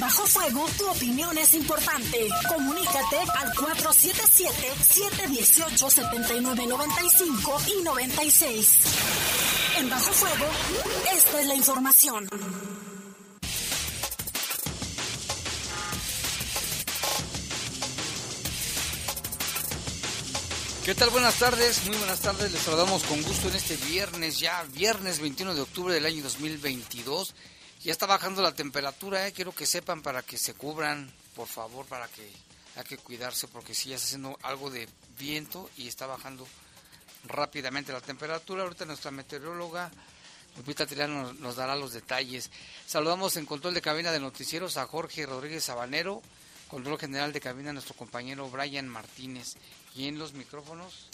Bajo Fuego, tu opinión es importante. Comunícate al 477-718-7995 y 96. En Bajo Fuego, esta es la información. ¿Qué tal? Buenas tardes, muy buenas tardes. Les saludamos con gusto en este viernes, ya viernes 21 de octubre del año 2022. Ya está bajando la temperatura, ¿eh? quiero que sepan para que se cubran, por favor, para que hay que cuidarse porque si ya está haciendo algo de viento y está bajando rápidamente la temperatura. Ahorita nuestra meteoróloga Lupita Tirano nos, dará los detalles. Saludamos en control de cabina de noticieros a Jorge Rodríguez Sabanero, control general de cabina nuestro compañero Brian Martínez. Y en los micrófonos.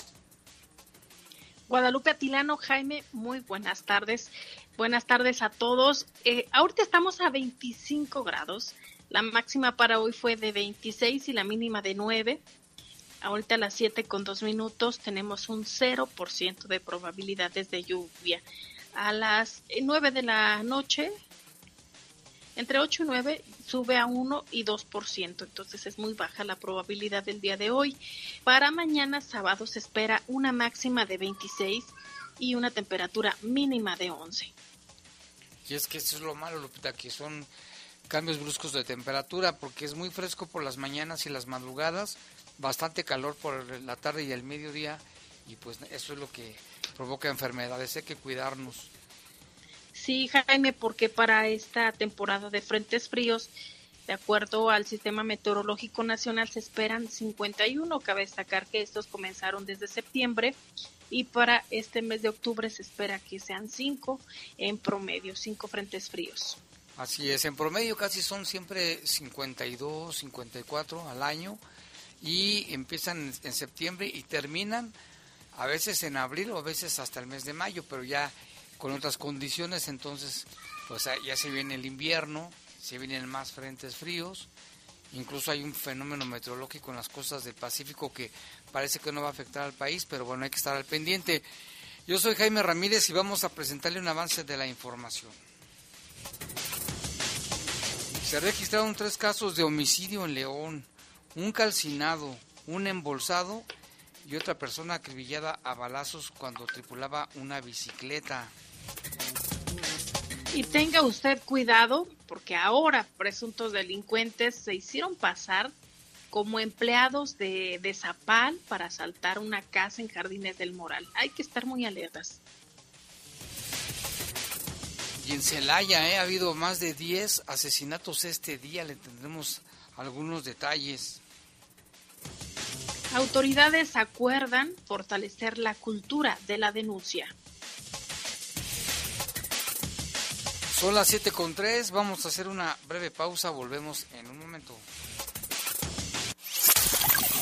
Guadalupe Atilano, Jaime, muy buenas tardes. Buenas tardes a todos. Eh, ahorita estamos a 25 grados. La máxima para hoy fue de 26 y la mínima de 9. Ahorita a las 7 con 2 minutos tenemos un 0% de probabilidades de lluvia. A las 9 de la noche, entre 8 y 9, sube a 1 y 2%. Entonces es muy baja la probabilidad del día de hoy. Para mañana sábado se espera una máxima de 26 y una temperatura mínima de 11. Y es que eso es lo malo, Lupita, que son cambios bruscos de temperatura, porque es muy fresco por las mañanas y las madrugadas, bastante calor por la tarde y el mediodía, y pues eso es lo que provoca enfermedades, hay que cuidarnos. Sí, Jaime, porque para esta temporada de frentes fríos, de acuerdo al Sistema Meteorológico Nacional, se esperan 51. Cabe destacar que estos comenzaron desde septiembre y para este mes de octubre se espera que sean cinco en promedio, cinco frentes fríos. Así es, en promedio casi son siempre 52, 54 al año y empiezan en septiembre y terminan a veces en abril o a veces hasta el mes de mayo, pero ya con otras condiciones, entonces pues ya se viene el invierno, se vienen más frentes fríos, incluso hay un fenómeno meteorológico en las costas del Pacífico que parece que no va a afectar al país, pero bueno, hay que estar al pendiente. Yo soy Jaime Ramírez y vamos a presentarle un avance de la información. Se registraron tres casos de homicidio en León, un calcinado, un embolsado y otra persona acribillada a balazos cuando tripulaba una bicicleta. Y tenga usted cuidado porque ahora presuntos delincuentes se hicieron pasar como empleados de, de Zapal para asaltar una casa en Jardines del Moral. Hay que estar muy alertas. Y en Celaya ¿eh? ha habido más de 10 asesinatos este día, le tendremos algunos detalles. Autoridades acuerdan fortalecer la cultura de la denuncia. Son las 7 con 3, vamos a hacer una breve pausa, volvemos en un momento.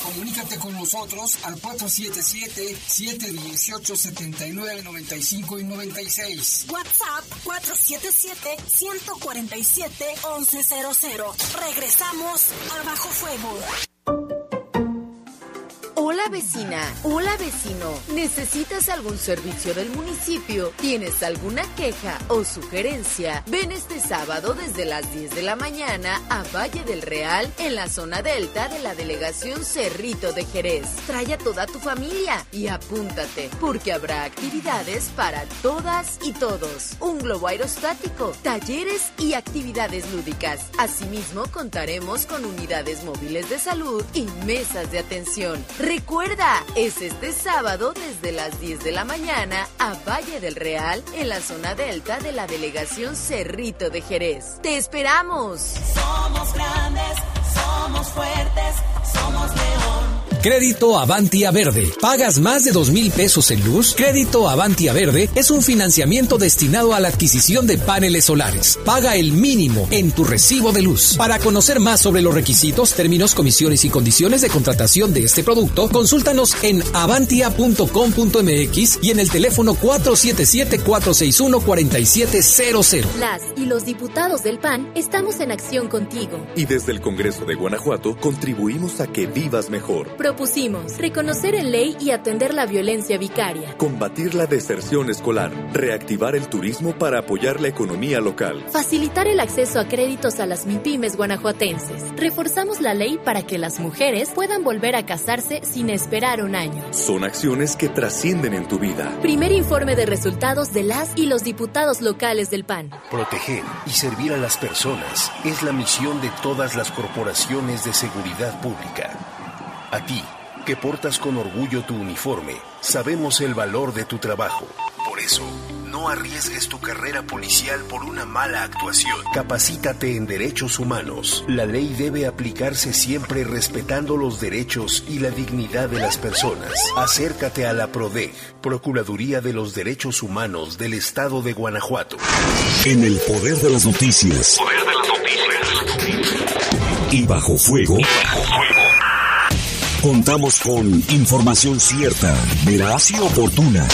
Comunícate con nosotros al 477-718-7995 y 96. WhatsApp 477-147-1100. Regresamos a Bajo Fuego. Hola vecina, hola vecino. ¿Necesitas algún servicio del municipio? ¿Tienes alguna queja o sugerencia? Ven este sábado desde las 10 de la mañana a Valle del Real en la zona delta de la delegación Cerrito de Jerez. Trae a toda tu familia y apúntate porque habrá actividades para todas y todos. Un globo aerostático, talleres y actividades lúdicas. Asimismo contaremos con unidades móviles de salud y mesas de atención. Recuerda, es este sábado desde las 10 de la mañana a Valle del Real en la zona delta de la delegación Cerrito de Jerez. ¡Te esperamos! Somos grandes, somos fuertes, somos león. Crédito Avantia Verde. ¿Pagas más de dos mil pesos en luz? Crédito Avantia Verde es un financiamiento destinado a la adquisición de paneles solares. Paga el mínimo en tu recibo de luz. Para conocer más sobre los requisitos, términos, comisiones y condiciones de contratación de este producto, consúltanos en avantia.com.mx y en el teléfono 477-461-4700. Las y los diputados del PAN estamos en acción contigo. Y desde el Congreso de Guanajuato contribuimos a que vivas mejor. Propusimos reconocer en ley y atender la violencia vicaria. Combatir la deserción escolar. Reactivar el turismo para apoyar la economía local. Facilitar el acceso a créditos a las MIPIMES guanajuatenses. Reforzamos la ley para que las mujeres puedan volver a casarse sin esperar un año. Son acciones que trascienden en tu vida. Primer informe de resultados de las y los diputados locales del PAN. Proteger y servir a las personas es la misión de todas las corporaciones de seguridad pública. A ti, que portas con orgullo tu uniforme, sabemos el valor de tu trabajo. Por eso, no arriesgues tu carrera policial por una mala actuación. Capacítate en derechos humanos. La ley debe aplicarse siempre respetando los derechos y la dignidad de las personas. Acércate a la PRODEG, Procuraduría de los Derechos Humanos del Estado de Guanajuato. En el poder de las noticias. Poder de las noticias. Y bajo fuego. Y bajo fuego. Contamos con información cierta, veraz y oportuna.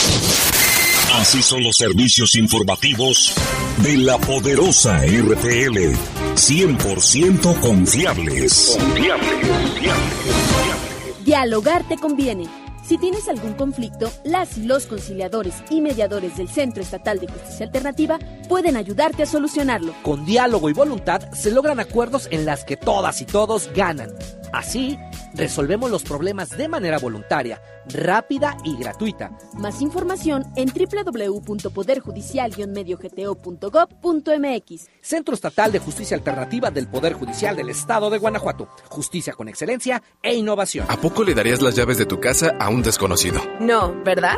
Así son los servicios informativos de la poderosa RTL. 100% confiables. Confiables, confiables, confiables. Dialogar te conviene. Si tienes algún conflicto, las y los conciliadores y mediadores del Centro Estatal de Justicia Alternativa pueden ayudarte a solucionarlo. Con diálogo y voluntad se logran acuerdos en las que todas y todos ganan. Así, resolvemos los problemas de manera voluntaria, rápida y gratuita. Más información en www.poderjudicial-mediogto.gov.mx. Centro Estatal de Justicia Alternativa del Poder Judicial del Estado de Guanajuato. Justicia con excelencia e innovación. ¿A poco le darías las llaves de tu casa a un desconocido? No, ¿verdad?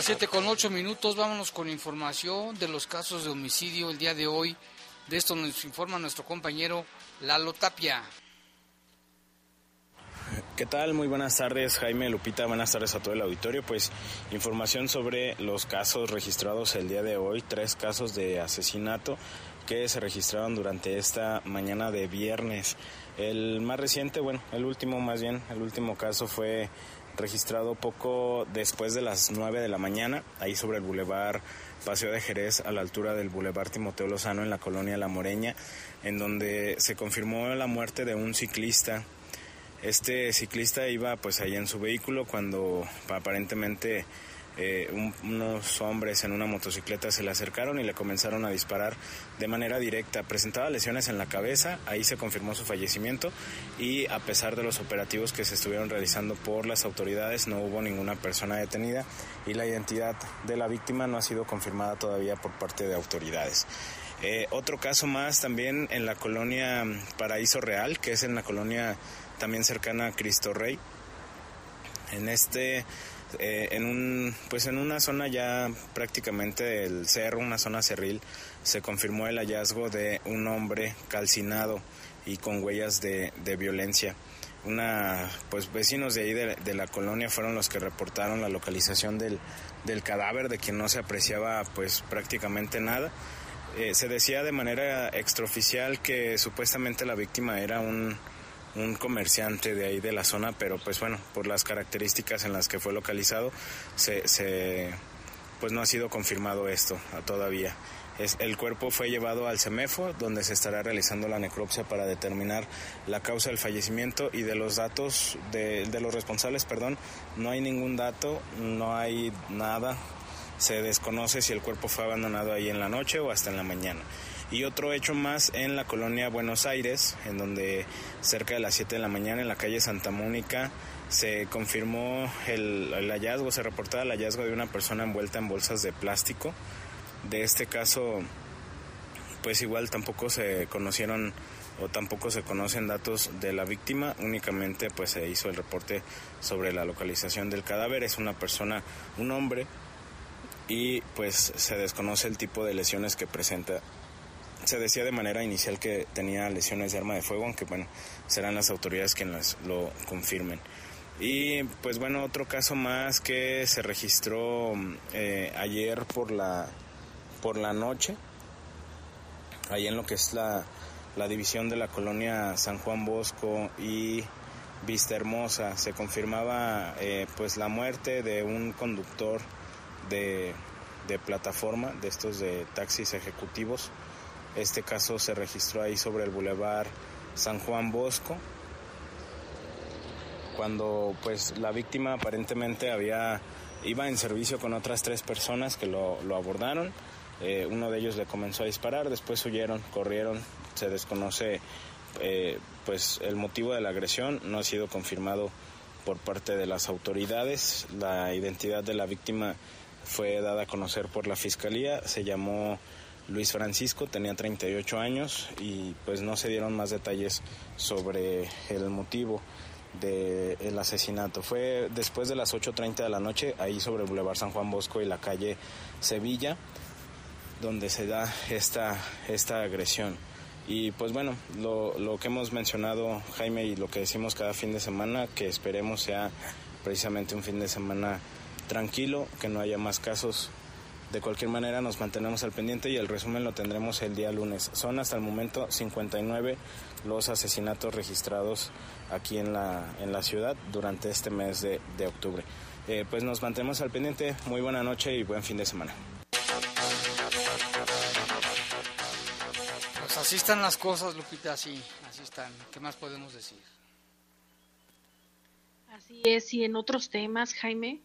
Las 7 con 8 minutos, vámonos con información de los casos de homicidio el día de hoy. De esto nos informa nuestro compañero Lalo Tapia. ¿Qué tal? Muy buenas tardes, Jaime Lupita. Buenas tardes a todo el auditorio. Pues información sobre los casos registrados el día de hoy, tres casos de asesinato que se registraron durante esta mañana de viernes. El más reciente, bueno, el último más bien, el último caso fue registrado poco después de las 9 de la mañana, ahí sobre el bulevar Paseo de Jerez, a la altura del bulevar Timoteo Lozano, en la colonia La Moreña, en donde se confirmó la muerte de un ciclista. Este ciclista iba pues ahí en su vehículo cuando aparentemente eh, un, unos hombres en una motocicleta se le acercaron y le comenzaron a disparar de manera directa. Presentaba lesiones en la cabeza, ahí se confirmó su fallecimiento y a pesar de los operativos que se estuvieron realizando por las autoridades no hubo ninguna persona detenida y la identidad de la víctima no ha sido confirmada todavía por parte de autoridades. Eh, otro caso más también en la colonia Paraíso Real, que es en la colonia también cercana a Cristo Rey. En este eh, en un pues en una zona ya prácticamente del cerro, una zona cerril, se confirmó el hallazgo de un hombre calcinado y con huellas de, de violencia. Una pues vecinos de ahí de, de, la colonia fueron los que reportaron la localización del, del cadáver de quien no se apreciaba pues prácticamente nada. Eh, se decía de manera extraoficial que supuestamente la víctima era un un comerciante de ahí de la zona, pero pues bueno, por las características en las que fue localizado, se, se pues no ha sido confirmado esto todavía. Es, el cuerpo fue llevado al CEMEFO, donde se estará realizando la necropsia para determinar la causa del fallecimiento y de los datos de, de los responsables, perdón, no hay ningún dato, no hay nada, se desconoce si el cuerpo fue abandonado ahí en la noche o hasta en la mañana. Y otro hecho más en la colonia Buenos Aires, en donde cerca de las 7 de la mañana en la calle Santa Mónica se confirmó el, el hallazgo, se reportaba el hallazgo de una persona envuelta en bolsas de plástico de este caso, pues igual tampoco se conocieron o tampoco se conocen datos de la víctima, únicamente pues se hizo el reporte sobre la localización del cadáver, es una persona, un hombre, y pues se desconoce el tipo de lesiones que presenta. Se decía de manera inicial que tenía lesiones de arma de fuego, aunque bueno, serán las autoridades quienes lo confirmen. Y pues bueno, otro caso más que se registró eh, ayer por la por la noche, ahí en lo que es la, la división de la colonia San Juan Bosco y Vista Hermosa, se confirmaba eh, pues la muerte de un conductor de, de plataforma, de estos de taxis ejecutivos. Este caso se registró ahí sobre el bulevar San Juan Bosco, cuando pues la víctima aparentemente había iba en servicio con otras tres personas que lo, abordaron. Eh, uno de ellos le comenzó a disparar, después huyeron, corrieron, se desconoce eh, pues el motivo de la agresión, no ha sido confirmado por parte de las autoridades, la identidad de la víctima fue dada a conocer por la fiscalía, se llamó Luis Francisco, tenía 38 años y pues no se dieron más detalles sobre el motivo del asesinato. Fue después de las 8.30 de la noche, ahí sobre el Boulevard San Juan Bosco y la calle Sevilla donde se da esta, esta agresión. Y pues bueno, lo, lo, que hemos mencionado Jaime y lo que decimos cada fin de semana, que esperemos sea precisamente un fin de semana tranquilo, que no haya más casos. De cualquier manera nos mantenemos al pendiente y el resumen lo tendremos el día lunes. Son hasta el momento 59 los asesinatos registrados aquí en la, en la ciudad durante este mes de, de octubre. Eh, pues nos mantenemos al pendiente. Muy buena noche y buen fin de semana. así están las cosas, Lupita, así, así están. ¿Qué más podemos decir? Así es, y en otros temas, Jaime,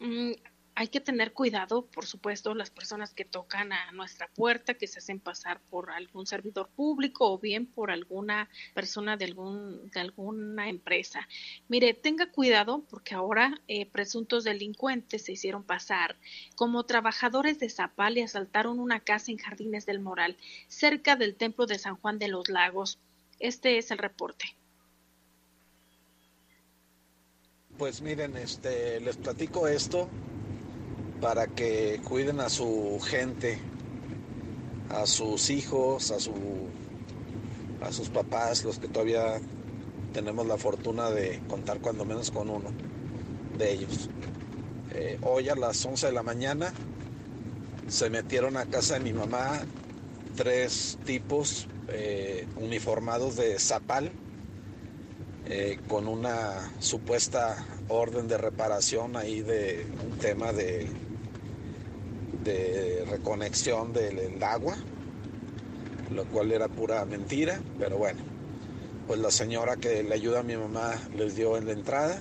mmm, hay que tener cuidado, por supuesto, las personas que tocan a nuestra puerta, que se hacen pasar por algún servidor público o bien por alguna persona de, algún, de alguna empresa. Mire, tenga cuidado porque ahora eh, presuntos delincuentes se hicieron pasar como trabajadores de Zapal y asaltaron una casa en Jardines del Moral, cerca del templo de San Juan de los Lagos. Este es el reporte. Pues miren, este, les platico esto para que cuiden a su gente, a sus hijos, a, su, a sus papás, los que todavía tenemos la fortuna de contar cuando menos con uno de ellos. Eh, hoy a las 11 de la mañana se metieron a casa de mi mamá tres tipos eh, uniformados de Zapal eh, con una supuesta orden de reparación ahí de un tema de, de reconexión del agua, lo cual era pura mentira, pero bueno, pues la señora que le ayuda a mi mamá les dio en la entrada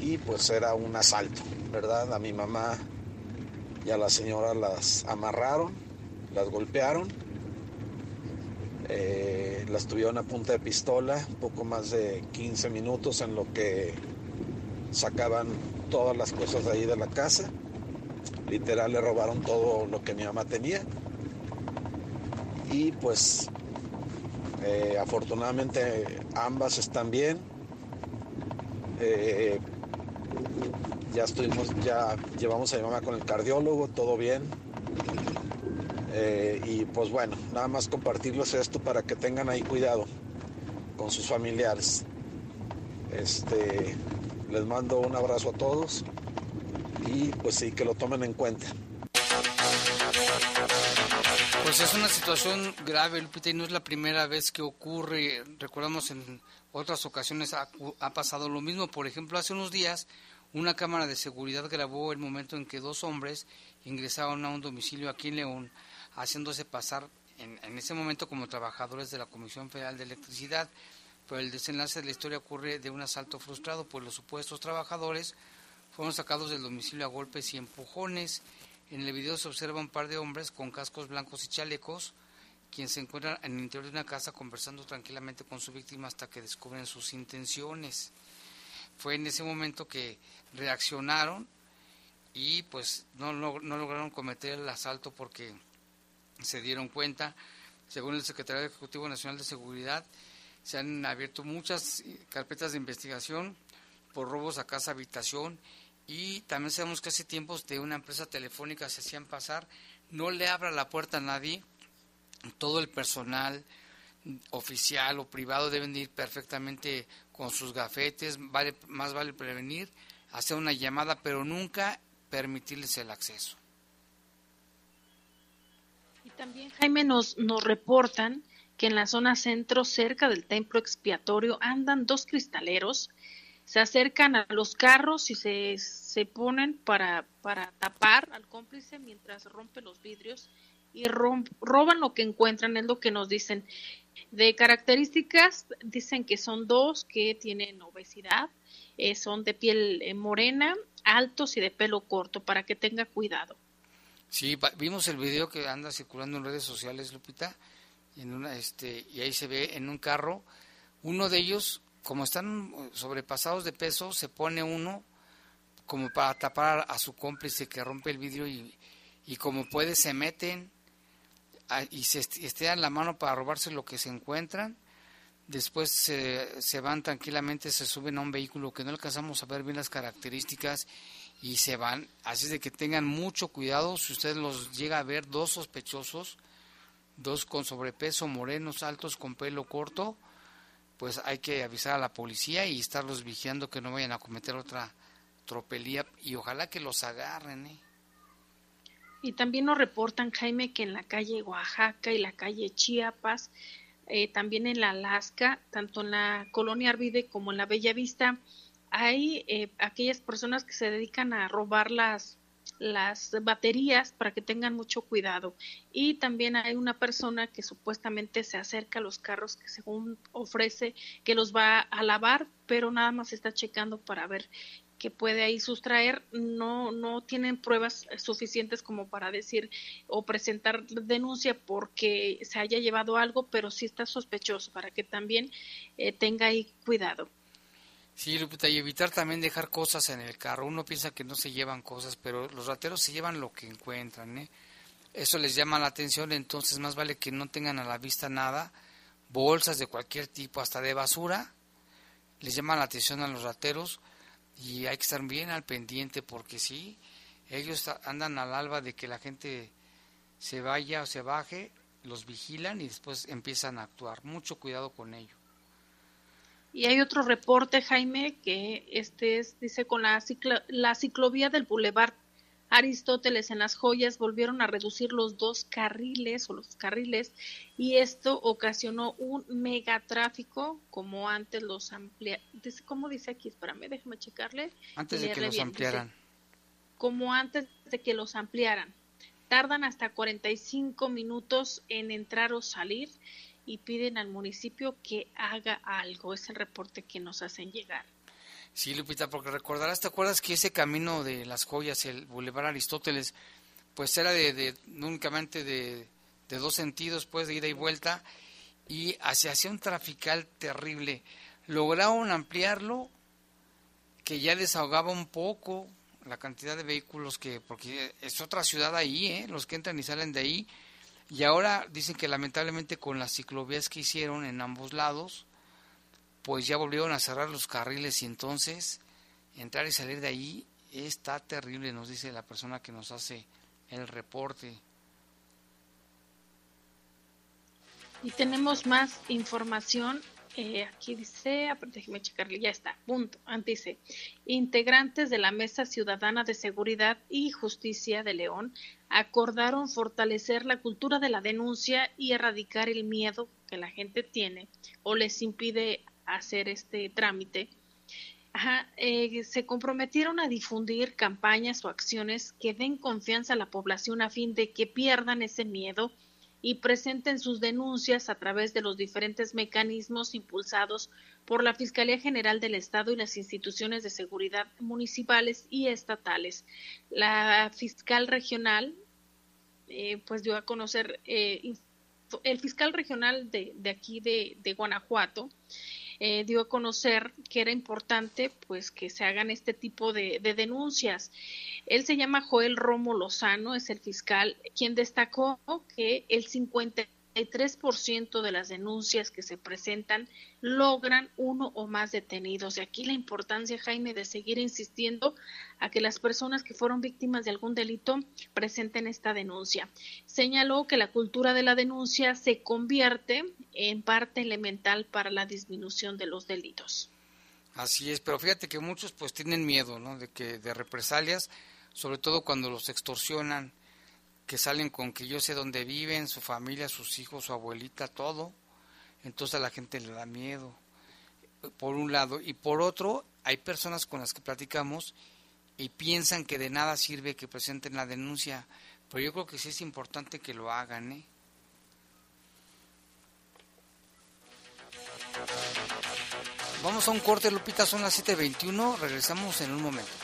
y pues era un asalto, ¿verdad? A mi mamá y a la señora las amarraron, las golpearon eh, las tuvieron a punta de pistola, poco más de 15 minutos en lo que sacaban todas las cosas de ahí de la casa. Literal le robaron todo lo que mi mamá tenía. Y pues eh, afortunadamente ambas están bien. Eh, ya estuvimos, ya llevamos a mi mamá con el cardiólogo, todo bien. Eh, y pues bueno, nada más compartirles esto para que tengan ahí cuidado con sus familiares. Este, les mando un abrazo a todos y pues sí, que lo tomen en cuenta. Pues es una situación grave, Lupita, y no es la primera vez que ocurre. Recordamos en otras ocasiones ha, pasado lo mismo. Por ejemplo, hace unos días una cámara de seguridad grabó el momento en que dos hombres ingresaron a un domicilio aquí en León, haciéndose pasar en, en ese momento como trabajadores de la Comisión Federal de Electricidad. Pero el desenlace de la historia ocurre de un asalto frustrado, pues los supuestos trabajadores fueron sacados del domicilio a golpes y empujones. En el video se observa un par de hombres con cascos blancos y chalecos, quienes se encuentran en el interior de una casa conversando tranquilamente con su víctima hasta que descubren sus intenciones. Fue en ese momento que reaccionaron y pues no, no, no lograron cometer el asalto porque se dieron cuenta, según el secretario ejecutivo nacional de seguridad, se han abierto muchas carpetas de investigación por robos a casa habitación y también sabemos que hace tiempos de una empresa telefónica se hacían pasar, no le abra la puerta a nadie, todo el personal oficial o privado deben ir perfectamente con sus gafetes, vale, más vale prevenir, hacer una llamada, pero nunca permitirles el acceso. Y también, Jaime, nos, nos reportan que en la zona centro, cerca del templo expiatorio, andan dos cristaleros se acercan a los carros y se, se ponen para, para tapar al cómplice mientras rompe los vidrios y roban lo que encuentran, es lo que nos dicen. De características, dicen que son dos que tienen obesidad, eh, son de piel eh, morena, altos y de pelo corto, para que tenga cuidado. Sí, vimos el video que anda circulando en redes sociales, Lupita, en una, este, y ahí se ve en un carro, uno de ellos como están sobrepasados de peso, se pone uno como para tapar a su cómplice que rompe el vidrio y, y como puede se meten y se estiran la mano para robarse lo que se encuentran. Después se, se van tranquilamente, se suben a un vehículo que no alcanzamos a ver bien las características y se van. Así de que tengan mucho cuidado si usted los llega a ver dos sospechosos, dos con sobrepeso, morenos, altos, con pelo corto, pues hay que avisar a la policía y estarlos vigilando que no vayan a cometer otra tropelía y ojalá que los agarren. ¿eh? Y también nos reportan, Jaime, que en la calle Oaxaca y la calle Chiapas, eh, también en la Alaska, tanto en la colonia Arvide como en la Bella Vista, hay eh, aquellas personas que se dedican a robar las las baterías para que tengan mucho cuidado. Y también hay una persona que supuestamente se acerca a los carros que según ofrece que los va a lavar, pero nada más está checando para ver que puede ahí sustraer, no, no tienen pruebas suficientes como para decir o presentar denuncia porque se haya llevado algo, pero sí está sospechoso para que también eh, tenga ahí cuidado. Sí, Lupita, y evitar también dejar cosas en el carro. Uno piensa que no se llevan cosas, pero los rateros se llevan lo que encuentran, ¿eh? Eso les llama la atención, entonces más vale que no tengan a la vista nada, bolsas de cualquier tipo, hasta de basura, les llama la atención a los rateros y hay que estar bien al pendiente porque sí, ellos andan al alba de que la gente se vaya o se baje, los vigilan y después empiezan a actuar. Mucho cuidado con ello. Y hay otro reporte, Jaime, que este es, dice, con la, la ciclovía del Boulevard Aristóteles en las joyas volvieron a reducir los dos carriles o los carriles y esto ocasionó un megatráfico como antes los amplía ¿cómo dice aquí? Espérame, déjame checarle. Antes de que los ampliaran. como antes de que los ampliaran. Tardan hasta 45 minutos en entrar o salir y piden al municipio que haga algo. Es el reporte que nos hacen llegar. Sí, Lupita, porque recordarás, ¿te acuerdas que ese camino de las joyas, el Boulevard Aristóteles, pues era de, únicamente de, de, dos sentidos, pues de ida y vuelta, y se hacía un trafical terrible. Lograron ampliarlo, que ya desahogaba un poco la cantidad de vehículos que, porque es otra ciudad ahí, ¿eh? los que entran y salen de ahí, y ahora dicen que lamentablemente con las ciclovías que hicieron en ambos lados, pues ya volvieron a cerrar los carriles y entonces entrar y salir de ahí está terrible, nos dice la persona que nos hace el reporte. Y tenemos más información eh, aquí dice, déjeme checarle, ya está, punto. Antes dice, integrantes de la Mesa Ciudadana de Seguridad y Justicia de León acordaron fortalecer la cultura de la denuncia y erradicar el miedo que la gente tiene o les impide hacer este trámite. Ajá, eh, se comprometieron a difundir campañas o acciones que den confianza a la población a fin de que pierdan ese miedo y presenten sus denuncias a través de los diferentes mecanismos impulsados por la Fiscalía General del Estado y las instituciones de seguridad municipales y estatales. La fiscal regional, eh, pues dio a conocer, eh, el fiscal regional de, aquí de Guanajuato, eh, dio a conocer que era importante pues que se hagan este tipo de, de, denuncias. Él se llama Joel Romo Lozano, es el fiscal, quien destacó que el 50 3% de las denuncias que se presentan logran uno o más detenidos. Y aquí la importancia, Jaime, de seguir insistiendo a que las personas que fueron víctimas de algún delito presenten esta denuncia. Señaló que la cultura de la denuncia se convierte en parte elemental para la disminución de los delitos. Así es, pero fíjate que muchos pues tienen miedo, ¿no? De que de represalias, sobre todo cuando los extorsionan que salen con que yo sé dónde viven, su familia, sus hijos, su abuelita, todo. Entonces a la gente le da miedo, por un lado. Y por otro, hay personas con las que platicamos y piensan que de nada sirve que presenten la denuncia. Pero yo creo que sí es importante que lo hagan, ¿eh? Vamos a un corte, Lupita, son las 7.21, regresamos en un momento.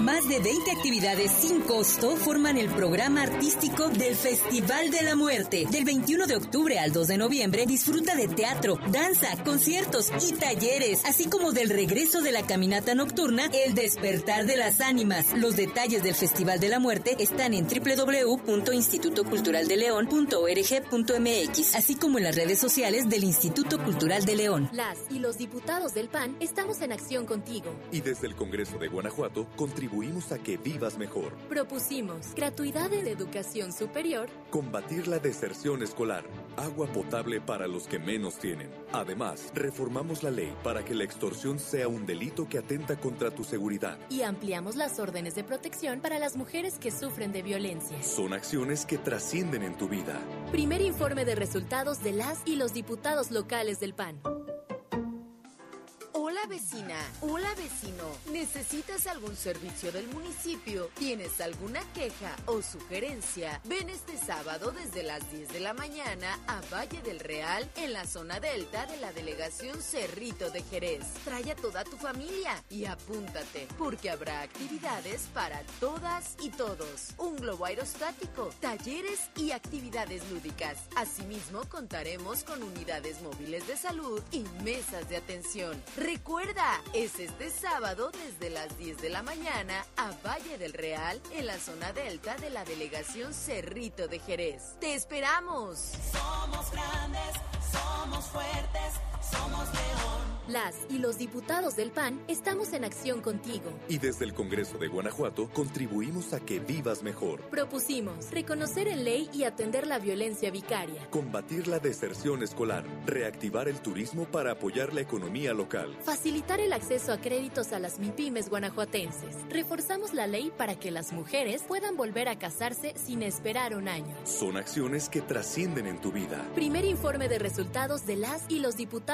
más de 20 actividades sin costo forman el programa artístico del Festival de la Muerte. Del 21 de octubre al 2 de noviembre disfruta de teatro, danza, conciertos y talleres, así como del regreso de la caminata nocturna El Despertar de las Ánimas. Los detalles del Festival de la Muerte están en www.institutoculturaldeleon.org.mx, así como en las redes sociales del Instituto Cultural de León. Las y los diputados del PAN estamos en acción contigo. Y desde el Congreso de Guanajuato, contribuimos a que vivas mejor. Propusimos gratuidad de educación superior, combatir la deserción escolar, agua potable para los que menos tienen. Además, reformamos la ley para que la extorsión sea un delito que atenta contra tu seguridad. Y ampliamos las órdenes de protección para las mujeres que sufren de violencia. Son acciones que trascienden en tu vida. Primer informe de resultados de las y los diputados locales del PAN. Hola vecina, hola vecino. ¿Necesitas algún servicio del municipio? ¿Tienes alguna queja o sugerencia? Ven este sábado desde las 10 de la mañana a Valle del Real en la zona delta de la delegación Cerrito de Jerez. Trae a toda tu familia y apúntate porque habrá actividades para todas y todos. Un globo aerostático, talleres y actividades lúdicas. Asimismo contaremos con unidades móviles de salud y mesas de atención. Recuerda, es este sábado desde las 10 de la mañana a Valle del Real en la zona delta de la delegación Cerrito de Jerez. ¡Te esperamos! Somos grandes, somos fuertes, somos león. Las y los diputados del PAN estamos en acción contigo. Y desde el Congreso de Guanajuato contribuimos a que vivas mejor. Propusimos reconocer en ley y atender la violencia vicaria. Combatir la deserción escolar. Reactivar el turismo para apoyar la economía local. Facilitar el acceso a créditos a las MIPIMES guanajuatenses. Reforzamos la ley para que las mujeres puedan volver a casarse sin esperar un año. Son acciones que trascienden en tu vida. Primer informe de resultados de las y los diputados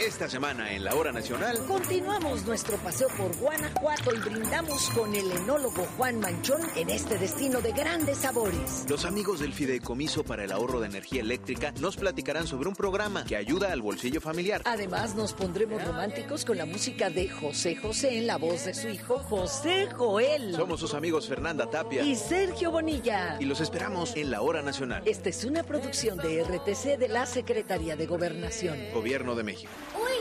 Esta semana en la Hora Nacional continuamos nuestro paseo por Guanajuato y brindamos con el enólogo Juan Manchón en este destino de grandes sabores. Los amigos del Fideicomiso para el Ahorro de Energía Eléctrica nos platicarán sobre un programa que ayuda al bolsillo familiar. Además nos pondremos románticos con la música de José José en la voz de su hijo José Joel. Somos sus amigos Fernanda Tapia y Sergio Bonilla. Y los esperamos en la Hora Nacional. Esta es una producción de RTC de la Secretaría de Gobernación. Gobierno de México.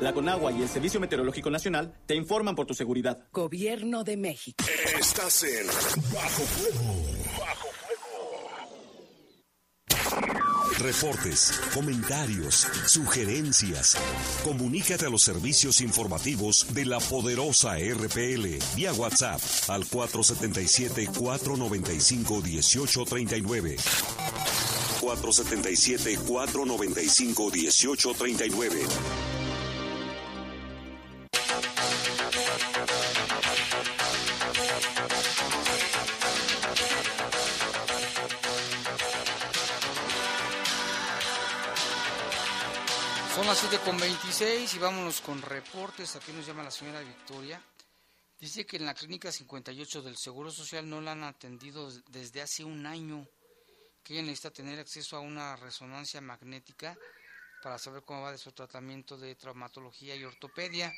La Conagua y el Servicio Meteorológico Nacional te informan por tu seguridad. Gobierno de México. Estás en Bajo Fuego. Bajo Fuego. Reportes, comentarios, sugerencias. Comunícate a los servicios informativos de la poderosa RPL vía WhatsApp al 477-495-1839. 477-495-1839. 7 con 26 y vámonos con reportes. Aquí nos llama la señora Victoria. Dice que en la clínica 58 del Seguro Social no la han atendido desde hace un año. Que ella necesita tener acceso a una resonancia magnética para saber cómo va de su tratamiento de traumatología y ortopedia.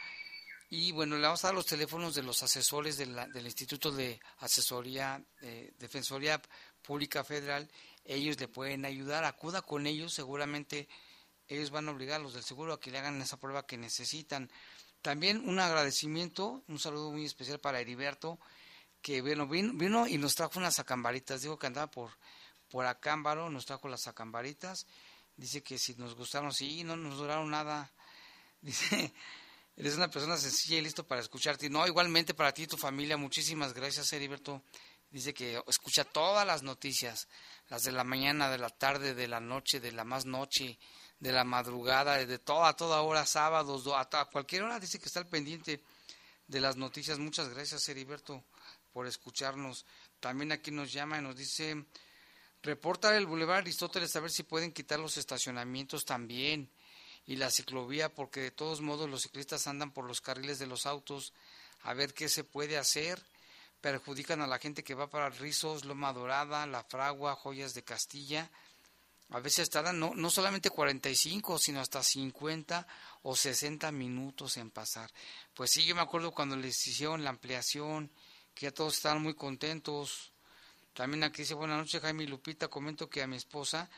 Y bueno, le vamos a dar los teléfonos de los asesores de la, del Instituto de Asesoría, eh, Defensoría Pública Federal. Ellos le pueden ayudar, acuda con ellos, seguramente ellos van a obligar a los del seguro a que le hagan esa prueba que necesitan. También un agradecimiento, un saludo muy especial para Heriberto, que bueno, vino, vino y nos trajo unas acambaritas. Digo que andaba por, por Acámbaro, nos trajo las acambaritas. Dice que si nos gustaron, sí, no nos duraron nada. Dice, eres una persona sencilla y listo para escucharte. No, igualmente para ti y tu familia, muchísimas gracias, Heriberto. Dice que escucha todas las noticias, las de la mañana, de la tarde, de la noche, de la más noche, de la madrugada, de toda, toda hora, sábados, a, cualquier hora, dice que está al pendiente de las noticias. Muchas gracias, Heriberto, por escucharnos. También aquí nos llama y nos dice, reporta el Boulevard Aristóteles a ver si pueden quitar los estacionamientos también y la ciclovía, porque de todos modos los ciclistas andan por los carriles de los autos, a ver qué se puede hacer. Perjudican a la gente que va para Rizos, Loma Dorada, La Fragua, Joyas de Castilla. A veces tardan no, no solamente 45, sino hasta 50 o 60 minutos en pasar. Pues sí, yo me acuerdo cuando les hicieron la ampliación, que ya todos estaban muy contentos. También aquí dice, buenas noches Jaime Lupita, comento que a mi esposa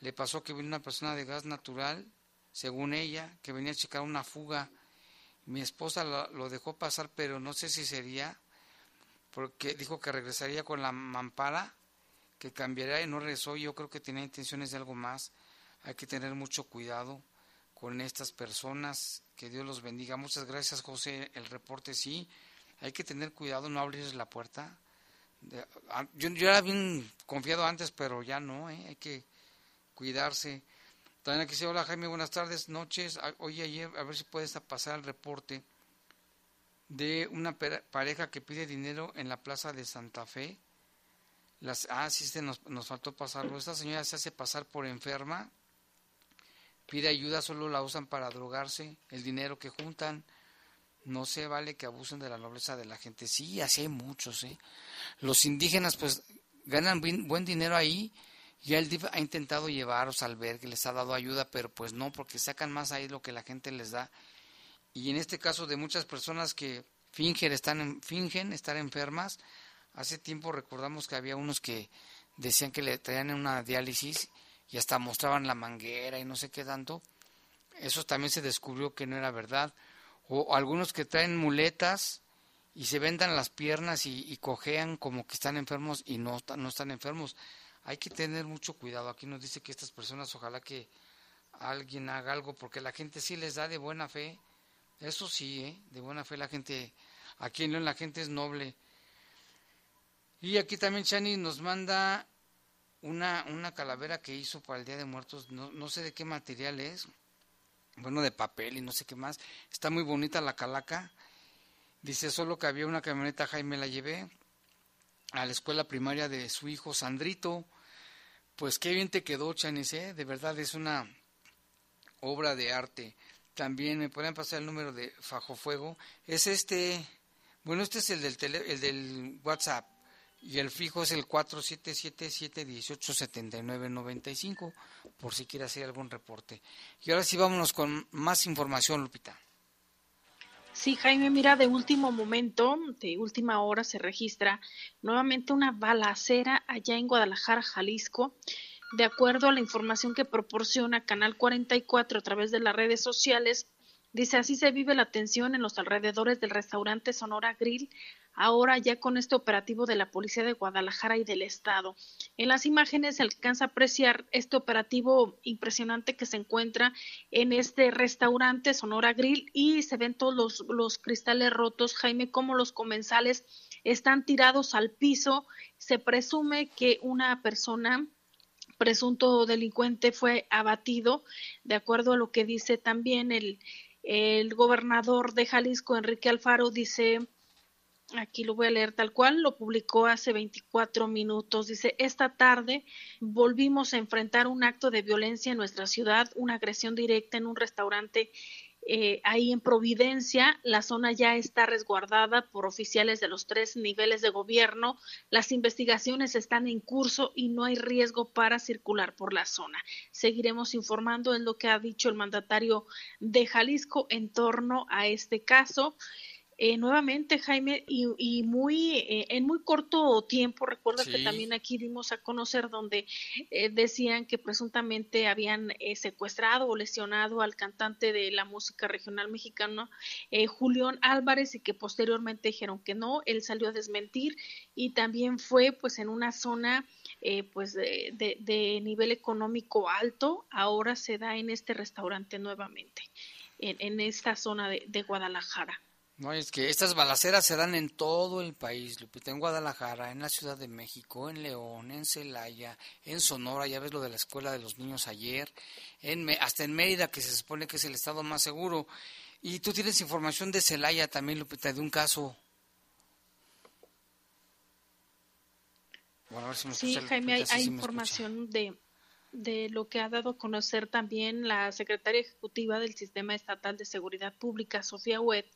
le pasó que vino una persona de gas natural, según ella, que venía a checar una fuga. Mi esposa lo dejó pasar, pero no sé si sería, porque dijo que regresaría con la mampara que cambiará y no regresó. Yo creo que tenía intenciones de algo más. Hay que tener mucho cuidado con estas personas. Que Dios los bendiga. Muchas gracias, José. El reporte sí. Hay que tener cuidado, no abrir la puerta. Yo, yo era bien confiado antes, pero ya no. ¿eh? Hay que cuidarse. También aquí se hola Jaime, buenas tardes, noches. Oye, ayer, a ver si puedes pasar el reporte de una pareja que pide dinero en la plaza de Santa Fe las, ah, sí, este nos, nos faltó pasarlo. Esta señora se hace pasar por enferma, pide ayuda, solo la usan para drogarse, el dinero que juntan. No se vale que abusen de la nobleza de la gente. Sí, así hay muchos. ¿eh? Los indígenas, pues, ganan buen dinero ahí. Ya el DIF ha intentado llevarlos al que les ha dado ayuda, pero pues no, porque sacan más ahí lo que la gente les da. Y en este caso de muchas personas que fingen, están fingen estar enfermas, Hace tiempo recordamos que había unos que decían que le traían una diálisis y hasta mostraban la manguera y no sé qué tanto. Eso también se descubrió que no era verdad. O algunos que traen muletas y se vendan las piernas y, cojean como que están enfermos y no, no están enfermos. Hay que tener mucho cuidado. Aquí nos dice que estas personas ojalá que alguien haga algo porque la gente sí les da de buena fe. Eso sí, ¿eh? de buena fe la gente, aquí en León la gente es noble. Y aquí también Chani nos manda una, una calavera que hizo para el Día de Muertos, no, no sé de qué material es, bueno, de papel y no sé qué más. Está muy bonita la calaca. Dice solo que había una camioneta, Jaime la llevé a la escuela primaria de su hijo Sandrito. Pues qué bien te quedó, Chanis, ¿eh? de verdad es una obra de arte. También me pueden pasar el número de Fajo Fuego. Es este, bueno, este es el del, tele, el del WhatsApp y el fijo es el 4777-187995, por si quiere hacer algún reporte. Y ahora sí vámonos con más información, Lupita. Sí, Jaime, mira, de último momento, de última hora se registra nuevamente una balacera allá en Guadalajara, Jalisco. De acuerdo a la información que proporciona Canal 44 a través de las redes sociales, dice así se vive la tensión en los alrededores del restaurante Sonora Grill ahora ya con este operativo de la Policía de Guadalajara y del Estado. En las imágenes se alcanza a apreciar este operativo impresionante que se encuentra en este restaurante Sonora Grill y se ven todos los, los cristales rotos, Jaime, como los comensales están tirados al piso. Se presume que una persona presunto delincuente fue abatido, de acuerdo a lo que dice también el, el gobernador de Jalisco, Enrique Alfaro, dice aquí lo voy a leer tal cual, lo publicó hace 24 minutos. Dice, esta tarde volvimos a enfrentar un acto de violencia en nuestra ciudad, una agresión directa en un restaurante eh, ahí en Providencia. La zona ya está resguardada por oficiales de los tres niveles de gobierno. Las investigaciones están en curso y no hay riesgo para circular por la zona. Seguiremos informando en lo que ha dicho el mandatario de Jalisco en torno a este caso. Eh, nuevamente, Jaime, y, muy eh, en muy corto tiempo, recuerda que también aquí dimos a conocer donde eh, decían que presuntamente habían secuestrado o lesionado al cantante de la música regional mexicana, Julián Álvarez, y que posteriormente dijeron que no, él salió a desmentir y también fue pues en una zona pues de, de, nivel económico alto, ahora se da en este restaurante nuevamente, en, en esta zona de, de Guadalajara. No, es que estas balaceras se dan en todo el país, Lupita, en Guadalajara, en la Ciudad de México, en León, en Celaya, en Sonora, ya ves lo de la escuela de los niños ayer, en, hasta en Mérida, que se supone que es el estado más seguro. Y tú tienes información de Celaya también, Lupita, de un caso. sí, Jaime, hay, información de, de lo que ha dado a conocer también la secretaria ejecutiva del Sistema Estatal de Seguridad Pública, Sofía Webb,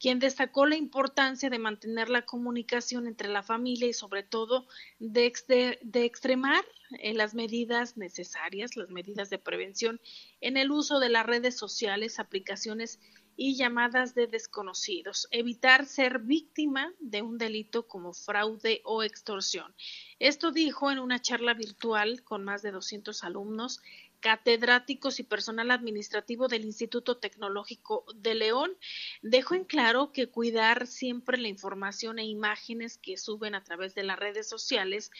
quien destacó la importancia de mantener la comunicación entre la familia y sobre todo de, extremar eh, las medidas necesarias, las medidas de prevención en el uso de las redes sociales, aplicaciones y llamadas de desconocidos, evitar ser víctima de un delito como fraude o extorsión. Esto dijo en una charla virtual con más de 200 alumnos catedráticos y personal administrativo del Instituto Tecnológico de León, dejó en claro que cuidar siempre la información e imágenes que suben a través de las redes sociales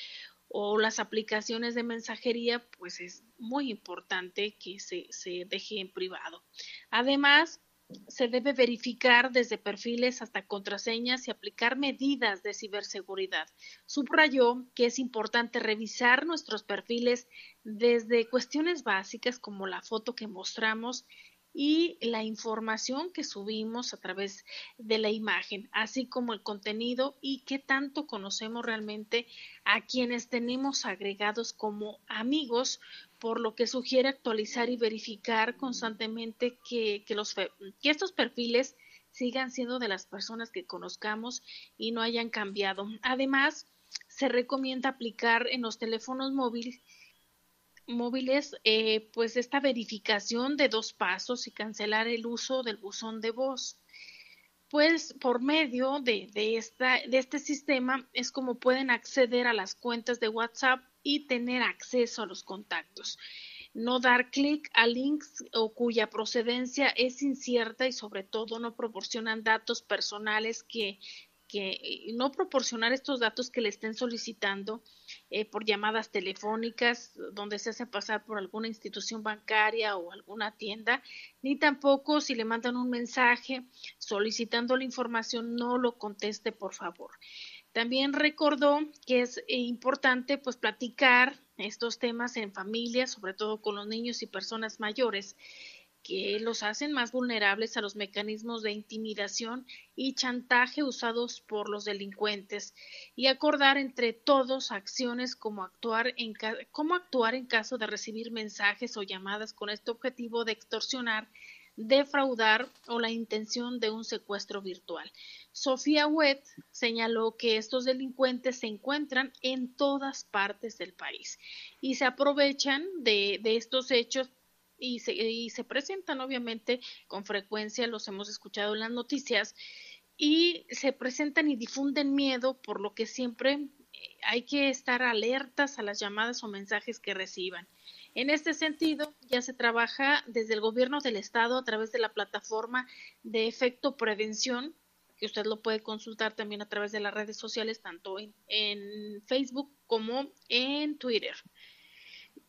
o las aplicaciones de mensajería, pues es muy importante que se, se deje en privado. Además, se debe verificar desde perfiles hasta contraseñas y aplicar medidas de ciberseguridad. Subrayó que es importante revisar nuestros perfiles desde cuestiones básicas como la foto que mostramos y la información que subimos a través de la imagen, así como el contenido y qué tanto conocemos realmente a quienes tenemos agregados como amigos, por lo que sugiere actualizar y verificar constantemente que, que estos perfiles sigan siendo de las personas que conozcamos y no hayan cambiado. Además, se recomienda aplicar en los teléfonos móviles móviles, eh, pues esta verificación de dos pasos y cancelar el uso del buzón de voz. Pues por medio de, esta, de este sistema es como pueden acceder a las cuentas de WhatsApp y tener acceso a los contactos. No dar clic a links o cuya procedencia es incierta y sobre todo no proporcionan datos personales que que no proporcionar estos datos que le estén solicitando eh, por llamadas telefónicas donde se hace pasar por alguna institución bancaria o alguna tienda, ni tampoco si le mandan un mensaje solicitando la información, no lo conteste por favor. También recordó que es eh, importante pues platicar estos temas en familia, sobre todo con los niños y personas mayores que los hacen más vulnerables a los mecanismos de intimidación y chantaje usados por los delincuentes. Y acordar entre todos acciones como actuar en cómo actuar en caso de recibir mensajes o llamadas con este objetivo de extorsionar, defraudar o la intención de un secuestro virtual. Sofía Wett señaló que estos delincuentes se encuentran en todas partes del país y se aprovechan de, de estos hechos y se, y se presentan obviamente con frecuencia, los hemos escuchado en las noticias, y se presentan y difunden miedo, por lo que siempre eh, hay que estar alertas a las llamadas o mensajes que reciban. En este sentido, ya se trabaja desde el gobierno del estado a través de la plataforma de efecto prevención, que usted lo puede consultar también a través de las redes sociales, tanto en, Facebook como en Twitter.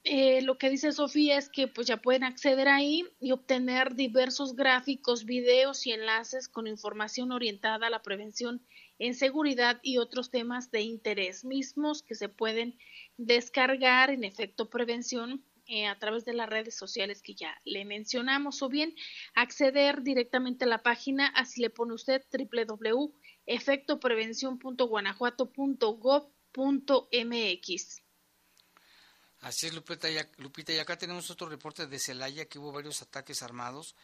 Eh, lo que dice Sofía es que pues ya pueden acceder ahí y obtener diversos gráficos, videos y enlaces con información orientada a la prevención en seguridad y otros temas de interés mismos que se pueden descargar en efecto prevención eh, a través de las redes sociales que ya le mencionamos o bien acceder directamente a la página así le pone usted www.efectoprevención.guanajuato.gov.mx Así es, Lupita y, Lupita. y acá tenemos otro reporte de Celaya que hubo varios ataques armados.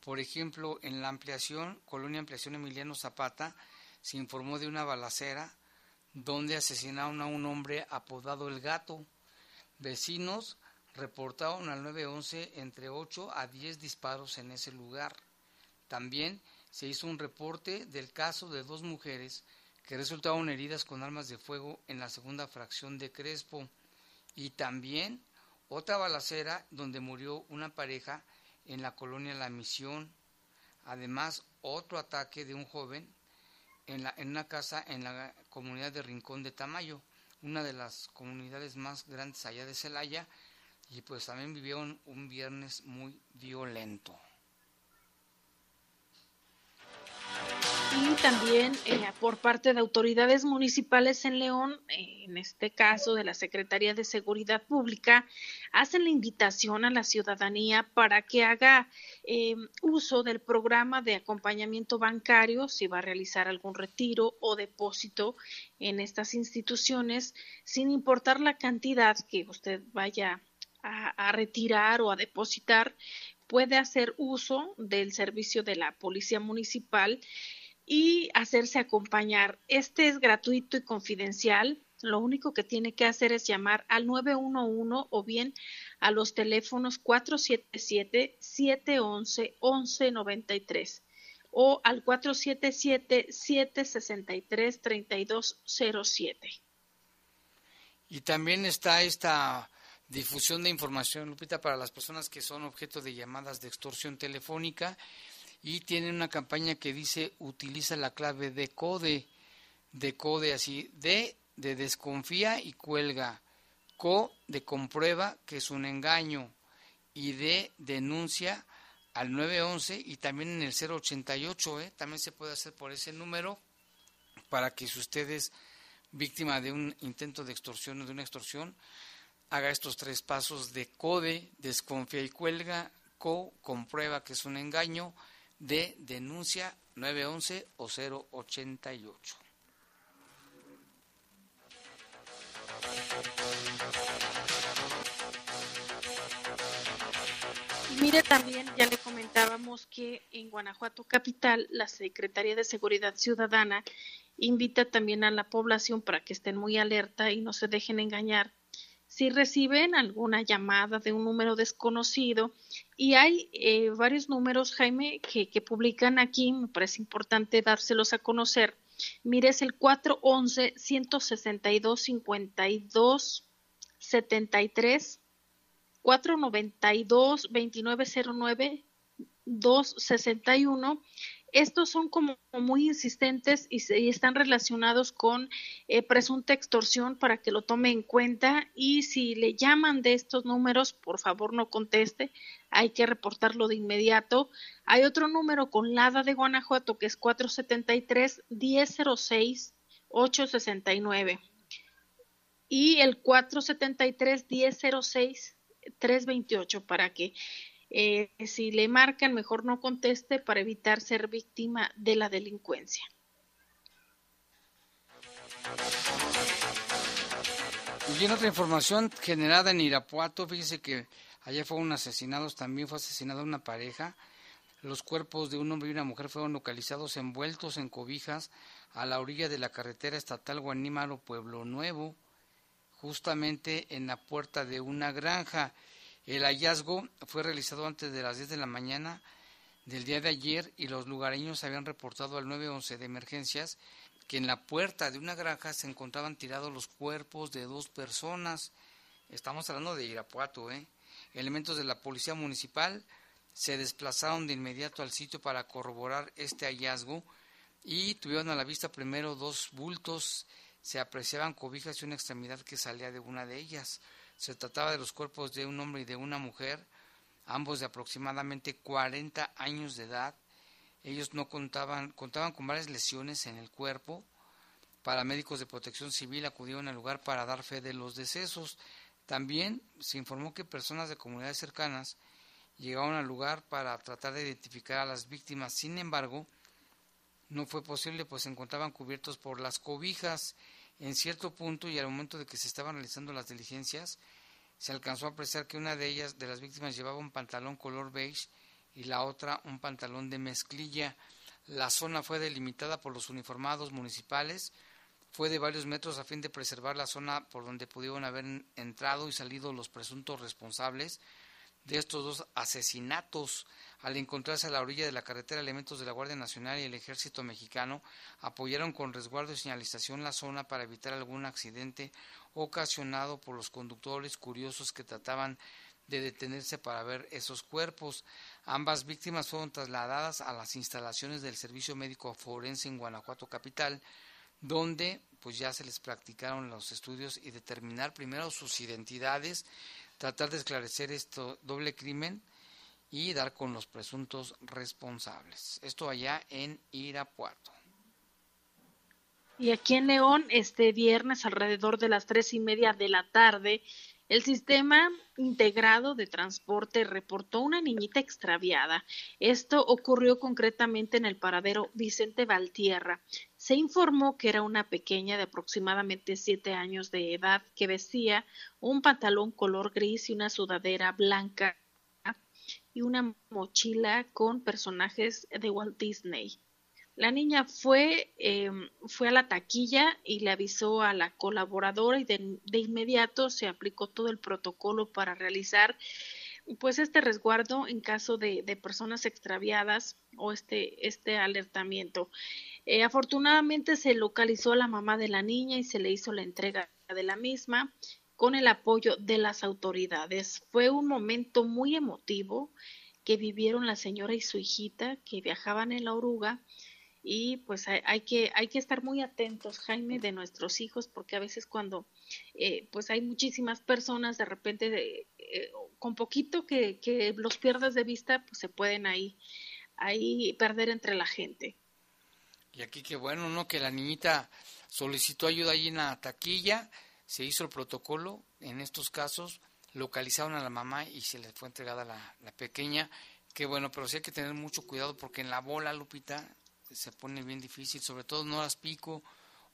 Por ejemplo, en la ampliación, Colonia Ampliación Emiliano Zapata, se informó de una balacera donde asesinaron a un hombre apodado El Gato. Vecinos reportaron al 911 entre 8 a 10 disparos en ese lugar. También se hizo un reporte del caso de dos mujeres que resultaron heridas con armas de fuego en la segunda fracción de Crespo y también otra balacera donde murió una pareja en la colonia La Misión. Además, otro ataque de un joven en, la, en una casa en la comunidad de Rincón de Tamayo, una de las comunidades más grandes allá de Celaya, y pues también vivieron un viernes muy violento. y también eh, por parte de autoridades municipales en León, eh, en este caso de la Secretaría de Seguridad Pública, hacen la invitación a la ciudadanía para que haga eh, uso del programa de acompañamiento bancario si va a realizar algún retiro o depósito en estas instituciones, sin importar la cantidad que usted vaya a retirar o a depositar, puede hacer uso del servicio de la Policía Municipal y hacerse acompañar. Este es gratuito y confidencial. Lo único que tiene que hacer es llamar al 911 o bien a los teléfonos 477-711-1193 o al 477-763-3207. Y también está esta difusión de información, Lupita, para las personas que son objeto de llamadas de extorsión telefónica y tienen una campaña que dice utiliza la clave de code, de code así, de de desconfía y cuelga, co de comprueba que es un engaño y de denuncia al 911 y también en el 088, ¿eh? también se puede hacer por ese número para que si usted es víctima de un intento de extorsión o de una extorsión, haga estos tres pasos de code, desconfía y cuelga, co, comprueba que es un engaño, de denuncia 911 o 088. Mire, también ya le comentábamos que en Guanajuato Capital la Secretaría de Seguridad Ciudadana invita también a la población para que estén muy alerta y no se dejen engañar si reciben alguna llamada de un número desconocido y hay eh, varios números, Jaime, que, que, publican aquí, me parece importante dárselos a conocer. Mire, es el 411-162-52 473 492 2909 261 estos son como muy insistentes y, se, están relacionados con eh, presunta extorsión para que lo tome en cuenta y si le llaman de estos números, por favor no conteste, hay que reportarlo de inmediato. Hay otro número con LADA de Guanajuato que es 473 1006 869 y el 473 1006 328 para que eh, si le marcan, mejor no conteste para evitar ser víctima de la delincuencia. Y en otra información generada en Irapuato, fíjese que ayer fueron asesinados, también fue asesinada una pareja. Los cuerpos de un hombre y una mujer fueron localizados envueltos en cobijas a la orilla de la carretera estatal Guanímaro Pueblo Nuevo, justamente en la puerta de una granja. El hallazgo fue realizado antes de las 10 de la mañana del día de ayer y los lugareños habían reportado al 911 de emergencias que en la puerta de una granja se encontraban tirados los cuerpos de dos personas. Estamos hablando de Irapuato, ¿eh? Elementos de la policía municipal se desplazaron de inmediato al sitio para corroborar este hallazgo y tuvieron a la vista primero dos bultos, se apreciaban cobijas y una extremidad que salía de una de ellas. Se trataba de los cuerpos de un hombre y de una mujer, ambos de aproximadamente 40 años de edad. Ellos no contaban, contaban con varias lesiones en el cuerpo. Paramédicos de protección civil acudieron al lugar para dar fe de los decesos. También se informó que personas de comunidades cercanas llegaron al lugar para tratar de identificar a las víctimas. Sin embargo, no fue posible, pues se encontraban cubiertos por las cobijas en cierto punto y al momento de que se estaban realizando las diligencias, se alcanzó a apreciar que una de ellas, de las víctimas, llevaba un pantalón color beige y la otra un pantalón de mezclilla. La zona fue delimitada por los uniformados municipales, fue de varios metros a fin de preservar la zona por donde pudieron haber entrado y salido los presuntos responsables de estos dos asesinatos. Al encontrarse a la orilla de la carretera, elementos de la Guardia Nacional y el Ejército Mexicano apoyaron con resguardo y señalización la zona para evitar algún accidente ocasionado por los conductores curiosos que trataban de detenerse para ver esos cuerpos. Ambas víctimas fueron trasladadas a las instalaciones del Servicio Médico Forense en Guanajuato Capital, donde pues ya se les practicaron los estudios y determinar primero sus identidades, tratar de esclarecer esto doble crimen y dar con los presuntos responsables. Esto allá en Irapuato. Y aquí en León, este viernes alrededor de las tres y media de la tarde, el sistema integrado de transporte reportó una niñita extraviada. Esto ocurrió concretamente en el paradero Vicente Valtierra. Se informó que era una pequeña de aproximadamente siete años de edad que vestía un pantalón color gris y una sudadera blanca y una mochila con personajes de Walt Disney. La niña fue, em, fue a la taquilla y le avisó a la colaboradora y de, inmediato se aplicó todo el protocolo para realizar pues este resguardo en caso de, personas extraviadas o este, este alertamiento. Eh, afortunadamente se localizó a la mamá de la niña y se le hizo la entrega de la misma con el apoyo de las autoridades. Fue un momento muy emotivo que vivieron la señora y su hijita que viajaban en la oruga. Y pues hay, que hay que estar muy atentos Jaime de nuestros hijos porque a veces cuando eh, pues hay muchísimas personas de repente eh, con poquito que, que, los pierdas de vista pues se pueden ahí ahí perder entre la gente. Y aquí qué bueno no que la niñita solicitó ayuda ahí en la taquilla se hizo el protocolo, en estos casos localizaron a la mamá y se le fue entregada la, la pequeña, que bueno, pero sí hay que tener mucho cuidado porque en la bola, Lupita, se pone bien difícil, sobre todo en horas pico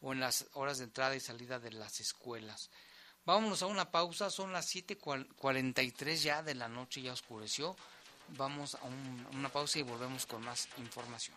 o en las horas de entrada y salida de las escuelas. Vámonos a una pausa, son las 7.43 ya de la noche, ya oscureció. Vamos a una pausa y volvemos con más información.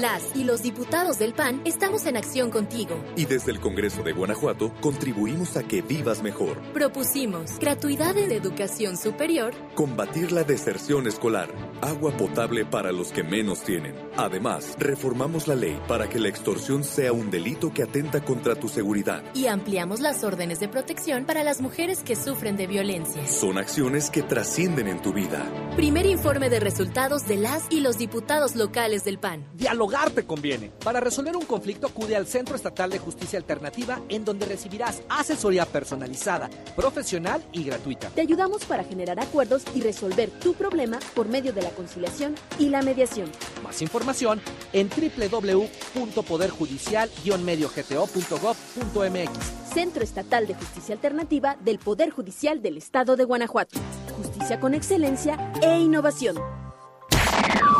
Las y los diputados del PAN estamos en acción contigo. Y desde el Congreso de Guanajuato contribuimos a que vivas mejor. Propusimos gratuidad de educación superior, Combatir la deserción escolar. Agua potable para los que menos tienen. Además, reformamos la ley para que la extorsión sea un delito que atenta contra tu seguridad. y ampliamos las órdenes de protección para las mujeres que sufren de violencia. Son acciones que trascienden en tu vida. Primer informe de resultados de las y los diputados locales del PAN. Dialogar te conviene. Para resolver un conflicto acude al Centro Estatal de Justicia Alternativa en donde recibirás asesoría personalizada, profesional y gratuita. Te ayudamos para generar acuerdos y resolver tu problema por medio de la conciliación y la mediación. Más información en www.poderjudicial-mediogto.gov.mx. Centro Estatal de Justicia Alternativa del Poder Judicial del Estado de Guanajuato. Justicia con excelencia e innovación.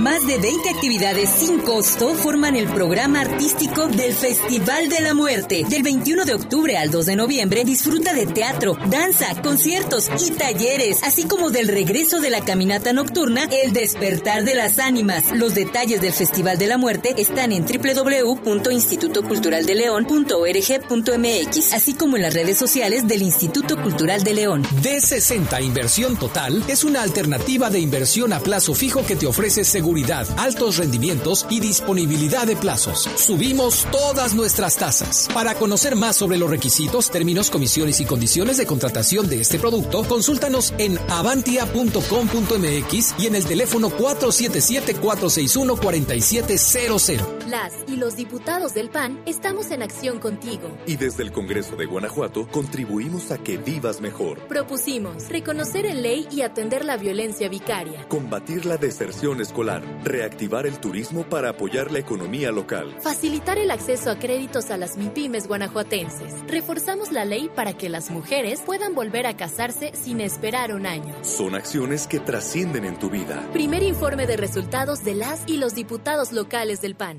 Más de 20 actividades sin costo forman el programa artístico del Festival de la Muerte. Del 21 de octubre al 2 de noviembre disfruta de teatro, danza, conciertos y talleres, así como del regreso de la caminata nocturna El Despertar de las Ánimas. Los detalles del Festival de la Muerte están en www.institutoculturaldeleon.org.mx, así como en las redes sociales del Instituto Cultural de León. D60 Inversión Total es una alternativa de inversión a plazo fijo que te ofrece seguridad, altos rendimientos y disponibilidad de plazos. Subimos todas nuestras tasas. Para conocer más sobre los requisitos, términos, comisiones y condiciones de contratación de este producto, consúltanos en avantia.com.mx y en el teléfono 477-461-4700. Las y los diputados del PAN estamos en acción contigo. Y desde el Congreso de Guanajuato contribuimos a que vivas mejor. Propusimos reconocer en ley y atender la violencia vicaria. Combatir la deserción escolar. Reactivar el turismo para apoyar la economía local. Facilitar el acceso a créditos a las MIPIMES guanajuatenses. Reforzamos la ley para que las mujeres puedan volver a casarse sin esperar un año. Son acciones que trascienden en tu vida. Primer informe de resultados de las y los diputados locales del PAN.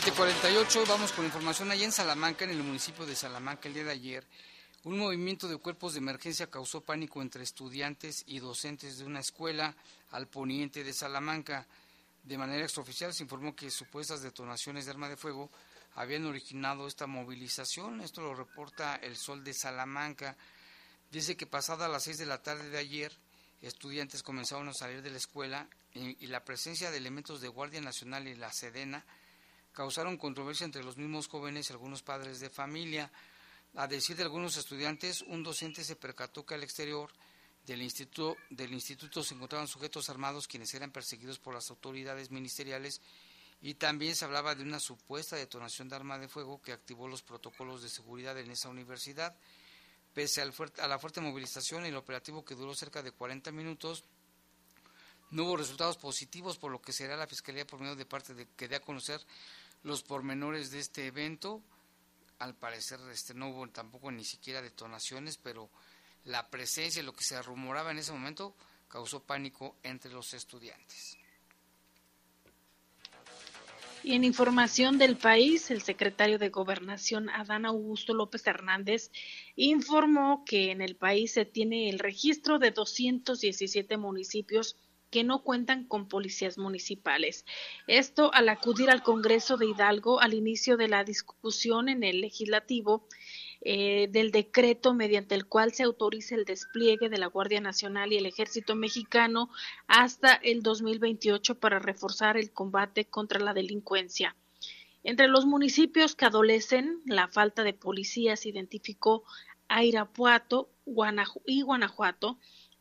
748, vamos con información allá en Salamanca, en el municipio de Salamanca, el día de ayer. Un movimiento de cuerpos de emergencia causó pánico entre estudiantes y docentes de una escuela al poniente de Salamanca. De manera extraoficial se informó que supuestas detonaciones de arma de fuego habían originado esta movilización. Esto lo reporta el Sol de Salamanca. Dice que pasada las 6 de la tarde de ayer, estudiantes comenzaron a salir de la escuela y, y la presencia de elementos de Guardia Nacional y la Sedena causaron controversia entre los mismos jóvenes y algunos padres de familia. A decir de algunos estudiantes, un docente se percató que al exterior del instituto, del instituto se encontraban sujetos armados quienes eran perseguidos por las autoridades ministeriales y también se hablaba de una supuesta detonación de arma de fuego que activó los protocolos de seguridad en esa universidad. Pese a la fuerte movilización y el operativo que duró cerca de 40 minutos, no hubo resultados positivos, por lo que será la Fiscalía por medio de parte de que dé a conocer los pormenores de este evento. Al parecer este, no hubo tampoco ni siquiera detonaciones, pero la presencia lo que se rumoraba en ese momento causó pánico entre los estudiantes. Y en información del país, el secretario de Gobernación, Adán Augusto López Hernández, informó que en el país se tiene el registro de 217 municipios que no cuentan con policías municipales. Esto al acudir al Congreso de Hidalgo al inicio de la discusión en el legislativo eh, del decreto mediante el cual se autoriza el despliegue de la Guardia Nacional y el Ejército Mexicano hasta el 2028 para reforzar el combate contra la delincuencia. Entre los municipios que adolecen la falta de policías identificó a Irapuato y Guanajuato,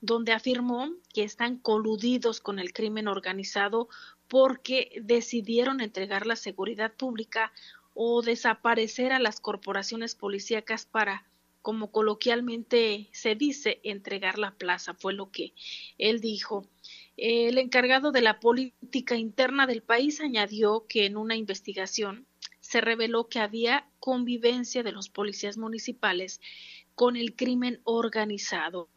donde afirmó que están coludidos con el crimen organizado porque decidieron entregar la seguridad pública o desaparecer a las corporaciones policíacas para, como coloquialmente se dice, entregar la plaza, fue lo que él dijo. El encargado de la política interna del país añadió que en una investigación se reveló que había convivencia de los policías municipales con el crimen organizado.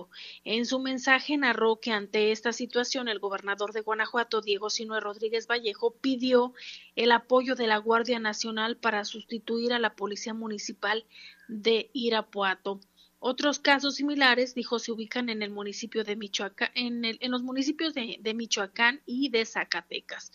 En su mensaje narró que ante esta situación el gobernador de Guanajuato, Diego Sinue Rodríguez Vallejo, pidió el apoyo de la Guardia Nacional para sustituir a la Policía Municipal de Irapuato. Otros casos similares, dijo, se ubican en el municipio de en, en los municipios de Michoacán y de Zacatecas.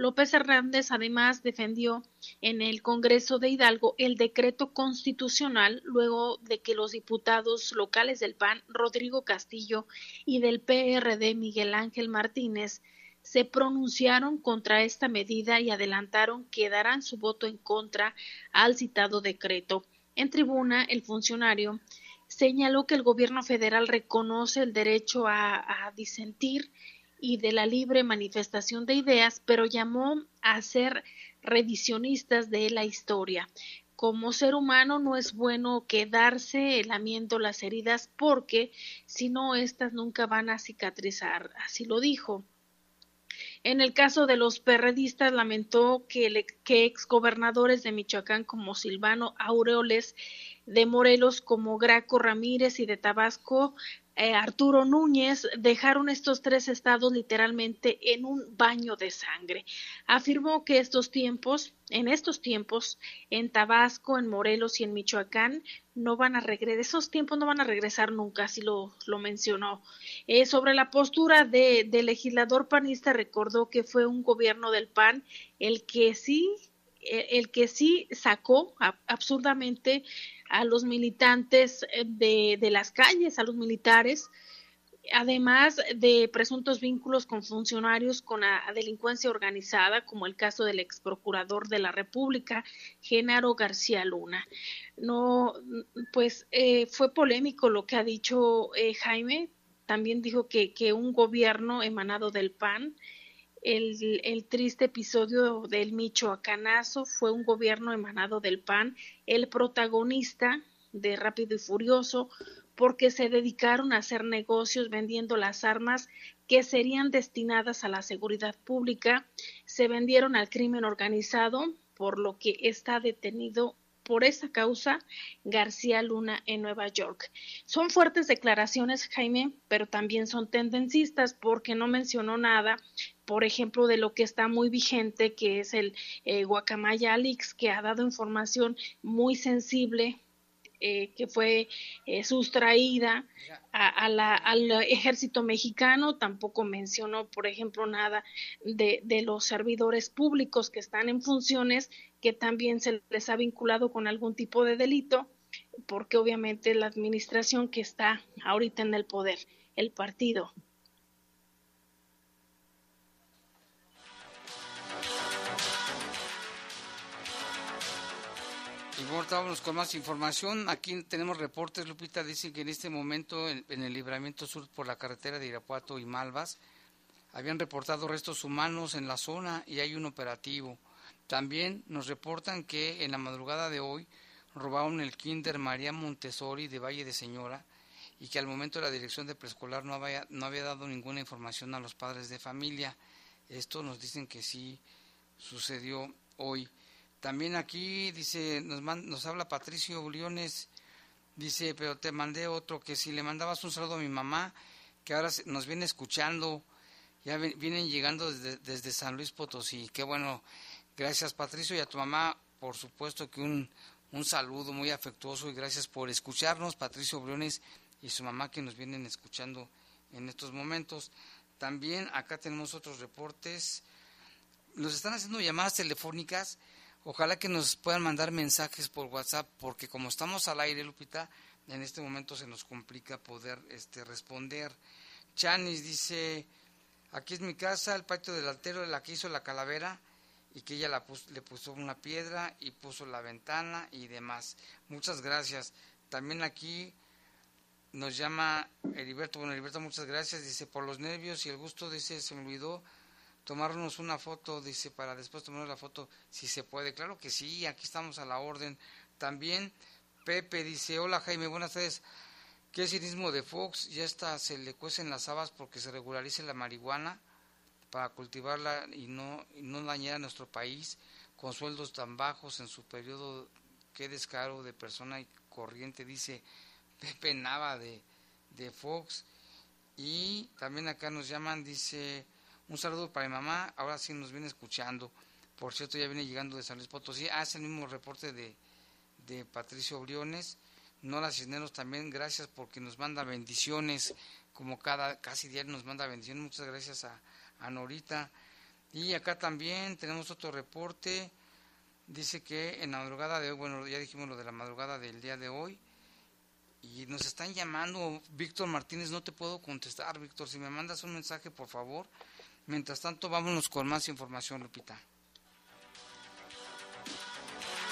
López Hernández además defendió en el Congreso de Hidalgo el decreto constitucional luego de que los diputados locales del PAN, Rodrigo Castillo, y del PRD, Miguel Ángel Martínez, se pronunciaron contra esta medida y adelantaron que darán su voto en contra al citado decreto. En tribuna, el funcionario señaló que el gobierno federal reconoce el derecho a, a disentir y de la libre manifestación de ideas, pero llamó a ser revisionistas de la historia. Como ser humano no es bueno quedarse lamiendo las heridas porque si no, éstas nunca van a cicatrizar. Así lo dijo. En el caso de los perredistas, lamentó que, que exgobernadores de Michoacán como Silvano Aureoles, de Morelos como Graco Ramírez y de Tabasco eh, Arturo Núñez dejaron estos tres estados literalmente en un baño de sangre. Afirmó que estos tiempos, en estos tiempos, en Tabasco, en Morelos y en Michoacán, no van a regresar, esos tiempos no van a regresar nunca, así lo, lo mencionó. Eh, sobre la postura de, del legislador panista, recordó que fue un gobierno del PAN el que sí, el que sí sacó absurdamente a los militantes eh, de, de las calles, a los militares, además de presuntos vínculos con funcionarios con la delincuencia organizada, como el caso del ex procurador de la República, Genaro García Luna. No, pues eh, fue polémico lo que ha dicho eh, Jaime. También dijo que, que un gobierno emanado del PAN el, triste episodio del Michoacanazo fue un gobierno emanado del PAN, el protagonista de Rápido y Furioso, porque se dedicaron a hacer negocios vendiendo las armas que serían destinadas a la seguridad pública, se vendieron al crimen organizado, por lo que está detenido por esa causa García Luna en Nueva York. Son fuertes declaraciones, Jaime, pero también son tendencistas porque no mencionó nada, por ejemplo, de lo que está muy vigente, que es el eh, Guacamaya Alix, que ha dado información muy sensible eh, que fue eh, sustraída al ejército mexicano, tampoco mencionó, por ejemplo, nada de, de, los servidores públicos que están en funciones, que también se les ha vinculado con algún tipo de delito, porque obviamente la administración que está ahorita en el poder, el partido vámonos con más información. Aquí tenemos reportes, Lupita, dicen que en este momento en, el libramiento sur por la carretera de Irapuato y Malvas habían reportado restos humanos en la zona y hay un operativo. También nos reportan que en la madrugada de hoy robaron el kinder María Montessori de Valle de Señora y que al momento la dirección de preescolar no había, no había dado ninguna información a los padres de familia. Esto nos dicen que sí sucedió hoy. También aquí dice, nos, nos habla Patricio Uliones, dice, pero te mandé otro que si le mandabas un saludo a mi mamá, que ahora nos viene escuchando, ya vienen llegando desde, desde San Luis Potosí, qué bueno Gracias Patricio y a tu mamá, por supuesto que un, un saludo muy afectuoso y gracias por escucharnos, Patricio Briones y su mamá que nos vienen escuchando en estos momentos. También acá tenemos otros reportes. Nos están haciendo llamadas telefónicas. Ojalá que nos puedan mandar mensajes por WhatsApp, porque como estamos al aire, Lupita, en este momento se nos complica poder este, responder. Chanis dice, aquí es mi casa, el patio del altero, la que hizo la calavera, y que ella la le puso una piedra y puso la ventana y demás. Muchas gracias. También aquí nos llama Heriberto. Bueno, Heriberto, muchas gracias. Dice, por los nervios y el gusto, dice, se me olvidó tomarnos una foto, dice, para después tomarnos la foto, si se puede. Claro que sí, aquí estamos a la orden. También Pepe dice, hola Jaime, buenas tardes. ¿Qué cinismo de Fox? Ya está, se le cuecen las habas porque se regularice la marihuana para cultivarla y no, y no dañar a nuestro país con sueldos tan bajos en su periodo. Qué descaro de persona y corriente, dice Pepe Nava de, de Fox. Y también acá nos llaman, dice, un saludo para mi mamá, ahora sí nos viene escuchando. Por cierto, ya viene llegando de San Luis Potosí. Hace el mismo reporte de, de Patricio Briones. Nora Cisneros también, gracias porque nos manda bendiciones, como cada, casi diario nos manda bendiciones. Muchas gracias a Norita. Y acá también tenemos otro reporte. Dice que en la madrugada de hoy, bueno, ya dijimos lo de la madrugada del día de hoy, y nos están llamando, Víctor Martínez, no te puedo contestar, Víctor, si me mandas un mensaje, por favor. Mientras tanto, vámonos con más información, Lupita.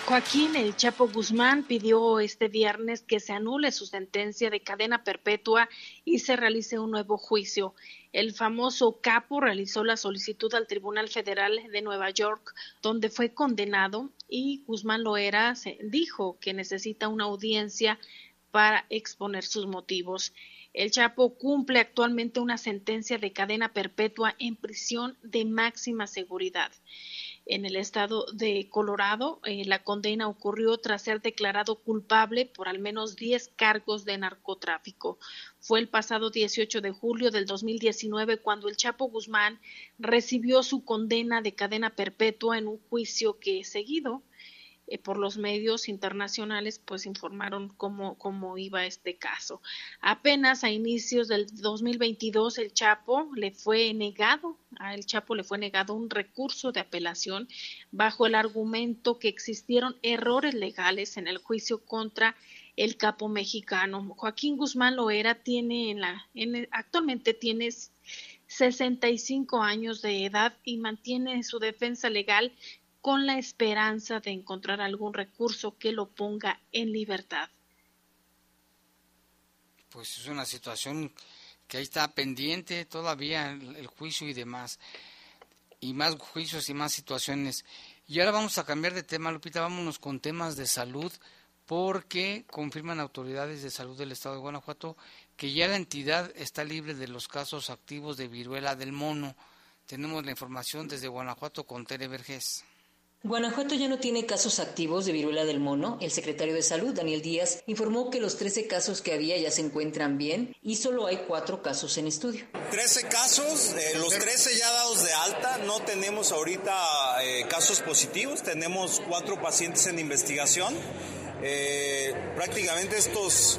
Joaquín El Chapo Guzmán pidió este viernes que se anule su sentencia de cadena perpetua y se realice un nuevo juicio. El famoso capo realizó la solicitud al Tribunal Federal de Nueva York, donde fue condenado, y Guzmán Loera dijo que necesita una audiencia para exponer sus motivos. El Chapo cumple actualmente una sentencia de cadena perpetua en prisión de máxima seguridad en el estado de Colorado. Eh, la condena ocurrió tras ser declarado culpable por al menos 10 cargos de narcotráfico. Fue el pasado 18 de julio del 2019 cuando el Chapo Guzmán recibió su condena de cadena perpetua en un juicio que seguido eh, por los medios internacionales pues informaron cómo, cómo iba este caso. Apenas a inicios del 2022 el Chapo le fue negado, a el Chapo le fue negado un recurso de apelación bajo el argumento que existieron errores legales en el juicio contra el capo mexicano. Joaquín Guzmán Loera tiene en la, en, actualmente tiene 65 años de edad y mantiene su defensa legal con la esperanza de encontrar algún recurso que lo ponga en libertad. Pues es una situación que ahí está pendiente todavía el, juicio y demás. Y más juicios y más situaciones. Y ahora vamos a cambiar de tema, Lupita, vámonos con temas de salud, porque confirman autoridades de salud del estado de Guanajuato que ya la entidad está libre de los casos activos de viruela del mono. Tenemos la información desde Guanajuato con Tere Vergés. Guanajuato ya no tiene casos activos de viruela del mono. El secretario de Salud, Daniel Díaz, informó que los 13 casos que había ya se encuentran bien y solo hay cuatro casos en estudio. 13 casos, eh, los 13 ya dados de alta. No tenemos ahorita eh, casos positivos, tenemos cuatro pacientes en investigación. Eh, prácticamente estos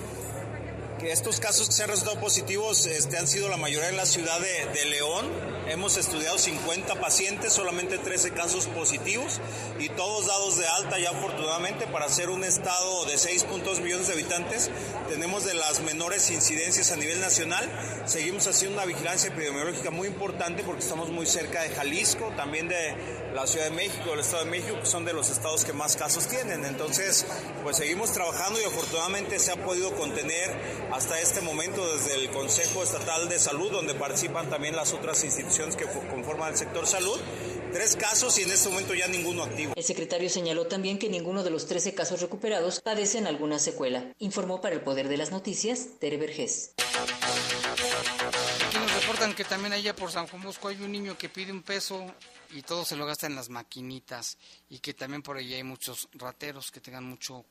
estos casos que se han resultado positivos este, han sido la mayoría en la ciudad de, León. Hemos estudiado 50 pacientes, solamente 13 casos positivos y todos dados de alta ya afortunadamente para ser un estado de 6.2 millones de habitantes. Tenemos de las menores incidencias a nivel nacional. Seguimos haciendo una vigilancia epidemiológica muy importante porque estamos muy cerca de Jalisco, también de la Ciudad de México, el Estado de México, que son de los estados que más casos tienen. Entonces, pues seguimos trabajando y afortunadamente se ha podido contener hasta este momento desde el Consejo Estatal de Salud, donde participan también las otras instituciones que conforman el sector salud. Tres casos y en este momento ya ninguno activo. El secretario señaló también que ninguno de los 13 casos recuperados padecen alguna secuela. Informó para el Poder de las Noticias, Tere Vergés. Aquí nos reportan que también allá por San Juan Bosco hay un niño que pide un peso y todo se lo gasta en las maquinitas y que también por allí hay muchos rateros que tengan mucho